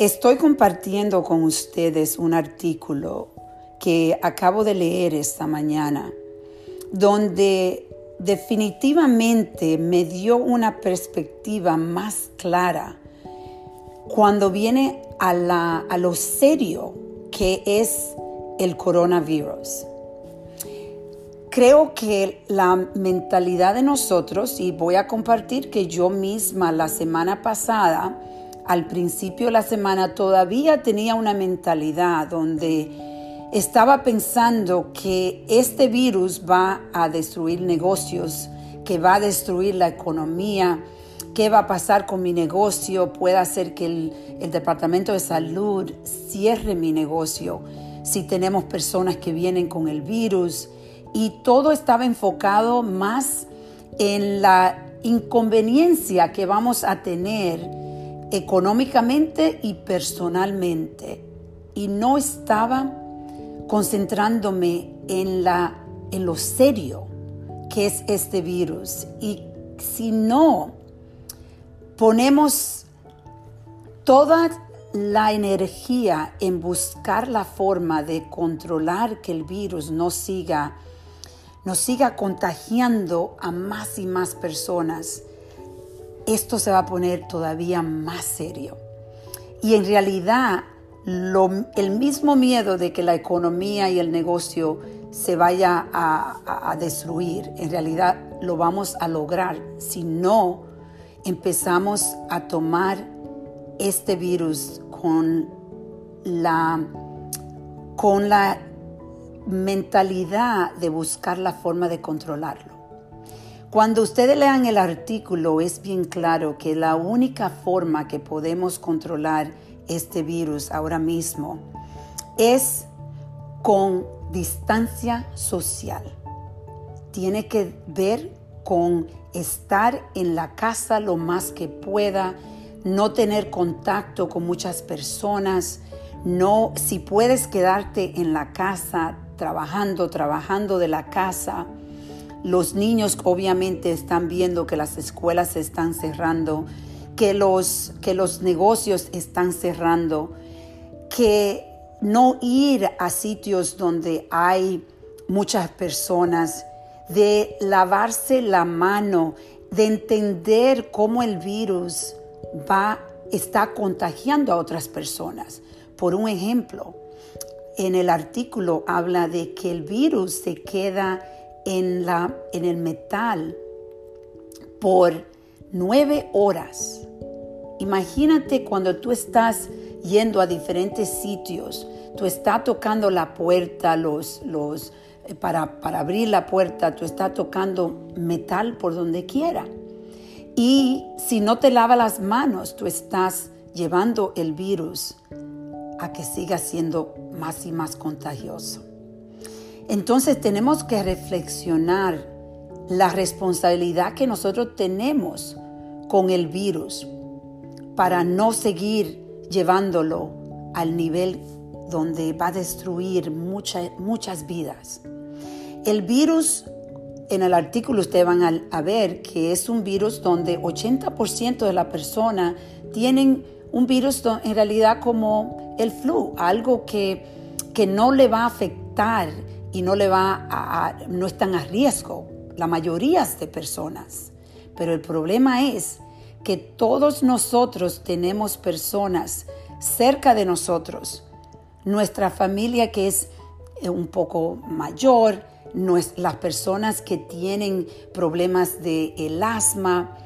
Estoy compartiendo con ustedes un artículo que acabo de leer esta mañana, donde definitivamente me dio una perspectiva más clara cuando viene a, lo serio que es el coronavirus. Creo que la mentalidad de nosotros, y voy a compartir que yo misma la semana pasada, al principio de la semana, todavía tenía una mentalidad donde estaba pensando que este virus va a destruir negocios, que va a destruir la economía, qué va a pasar con mi negocio, puede hacer que el, el departamento de salud cierre mi negocio si tenemos personas que vienen con el virus. Y todo estaba enfocado más en la inconveniencia que vamos a tener económicamente y personalmente. Y no estaba concentrándome en, la, en lo serio que es este virus. Y si no ponemos toda la energía en buscar la forma de controlar que el virus no siga nos siga contagiando a más y más personas, esto se va a poner todavía más serio. Y en realidad, el mismo miedo de que la economía y el negocio se vaya a, a destruir, en realidad lo vamos a lograr si no empezamos a tomar este virus con la, con la mentalidad de buscar la forma de controlarlo. Cuando ustedes lean el artículo es bien claro que la única forma que podemos controlar este virus ahora mismo es con distancia social. Tiene que ver con estar en la casa lo más que pueda, no tener contacto con muchas personas, no si puedes quedarte en la casa trabajando, trabajando de la casa. Los niños obviamente están viendo que las escuelas se están cerrando, que los, que los negocios están cerrando, que no ir a sitios donde hay muchas personas, de lavarse la mano, de entender cómo el virus va, está contagiando a otras personas. Por un ejemplo, en el artículo habla de que el virus se queda en, la, en el metal por nueve horas. Imagínate cuando tú estás yendo a diferentes sitios, tú estás tocando la puerta, los, los, eh, para, para abrir la puerta, tú estás tocando metal por donde quiera. Y si no te lavas las manos, tú estás llevando el virus a que siga siendo más y más contagioso. Entonces tenemos que reflexionar la responsabilidad que nosotros tenemos con el virus para no seguir llevándolo al nivel donde va a destruir muchas vidas. El virus, en el artículo ustedes van a, ver que es un virus donde 80% de la persona tienen un virus en realidad como el flu, algo que, que no le va a afectar y no le va a, no están a riesgo la mayoría de personas. Pero el problema es que todos nosotros tenemos personas cerca de nosotros, nuestra familia que es eh, un poco mayor, las personas que tienen problemas de el asma.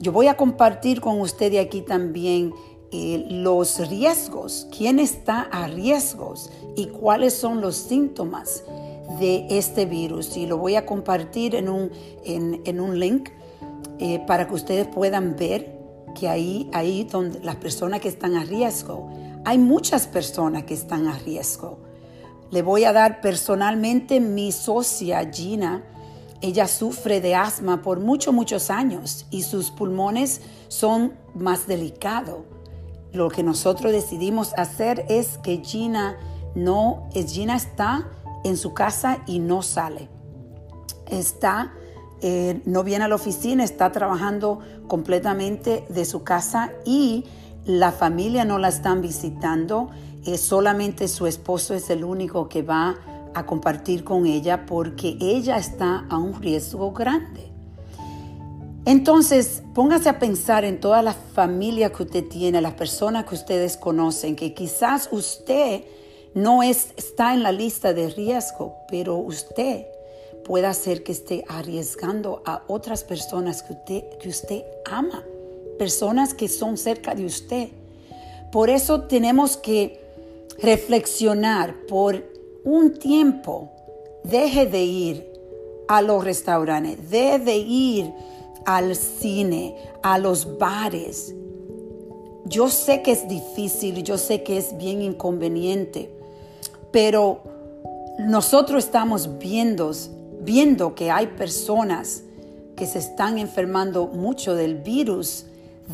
Yo voy a compartir con usted aquí también eh, los riesgos, quién está a riesgos y cuáles son los síntomas de este virus. Y lo voy a compartir en un, en, un link eh, para que ustedes puedan ver que ahí, ahí donde las personas que están a riesgo, hay muchas personas que están a riesgo. Le voy a dar personalmente mi socia Gina. Ella sufre de asma por muchos, muchos años y sus pulmones son más delicados lo que nosotros decidimos hacer es que Gina no, Gina está en su casa y no sale. Está, eh, no viene a la oficina, está trabajando completamente de su casa y la familia no la están visitando, es solamente su esposo es el único que va a compartir con ella porque ella está a un riesgo grande. Entonces, póngase a pensar en toda la familia que usted tiene, las personas que ustedes conocen, que quizás usted no es, está en la lista de riesgo, pero usted puede hacer que esté arriesgando a otras personas que usted, que usted ama, personas que son cerca de usted. Por eso tenemos que reflexionar por un tiempo. Deje de ir a los restaurantes, deje de ir al cine, a los bares. Yo sé que es difícil, yo sé que es bien inconveniente, pero nosotros estamos viendo, viendo que hay personas que se están enfermando mucho del virus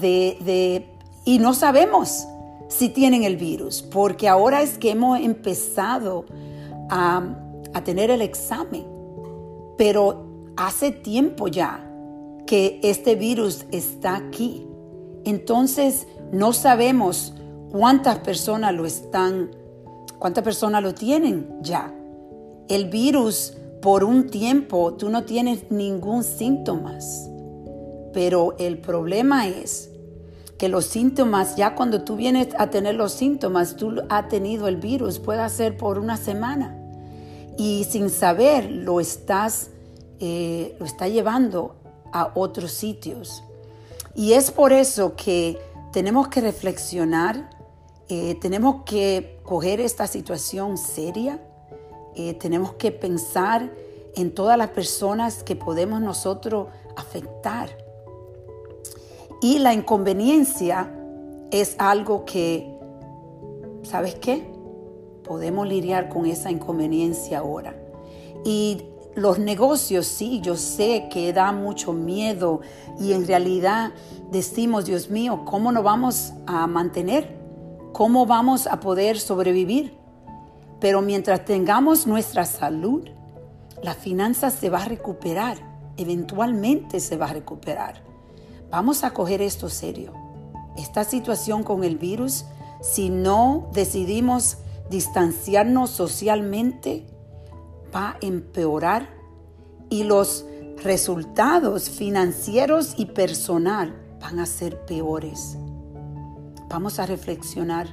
de, y no sabemos si tienen el virus, porque ahora es que hemos empezado a, a tener el examen, pero hace tiempo ya que este virus está aquí. Entonces no sabemos cuántas personas lo están ¿Cuántas personas lo tienen ya? El virus, por un tiempo, tú no tienes ningún síntomas. Pero el problema es que los síntomas, ya cuando tú vienes a tener los síntomas, tú has tenido el virus, puede ser por una semana. Y sin saber, lo estás, eh, lo está llevando a otros sitios. Y es por eso que tenemos que reflexionar eh, tenemos que coger esta situación seria, eh, tenemos que pensar en todas las personas que podemos nosotros afectar. Y la inconveniencia es algo que, ¿sabes qué? Podemos lidiar con esa inconveniencia ahora. Y los negocios, sí, yo sé que da mucho miedo y en realidad decimos, Dios mío, ¿cómo nos vamos a mantener? ¿Cómo vamos a poder sobrevivir? Pero mientras tengamos nuestra salud, la finanza se va a recuperar, eventualmente se va a recuperar. Vamos a coger esto serio. Esta situación con el virus, si no decidimos distanciarnos socialmente, va a empeorar y los resultados financieros y personal van a ser peores. Vamos a reflexionar.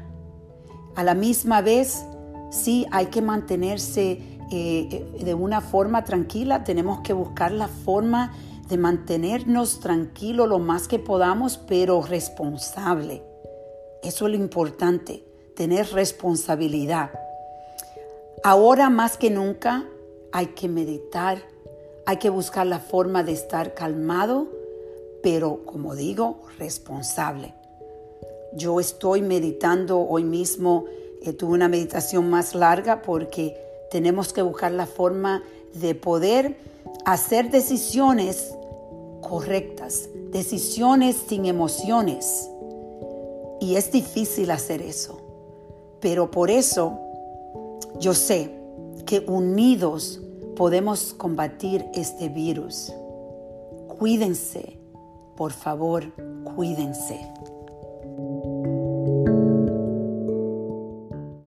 A la misma vez, sí, hay que mantenerse eh, de una forma tranquila, tenemos que buscar la forma de mantenernos tranquilos lo más que podamos, pero responsable. Eso es lo importante, tener responsabilidad. Ahora más que nunca hay que meditar, hay que buscar la forma de estar calmado, pero como digo, responsable. Yo estoy meditando hoy mismo, eh, tuve una meditación más larga porque tenemos que buscar la forma de poder hacer decisiones correctas, decisiones sin emociones. Y es difícil hacer eso. Pero por eso yo sé que unidos podemos combatir este virus. Cuídense, por favor, cuídense.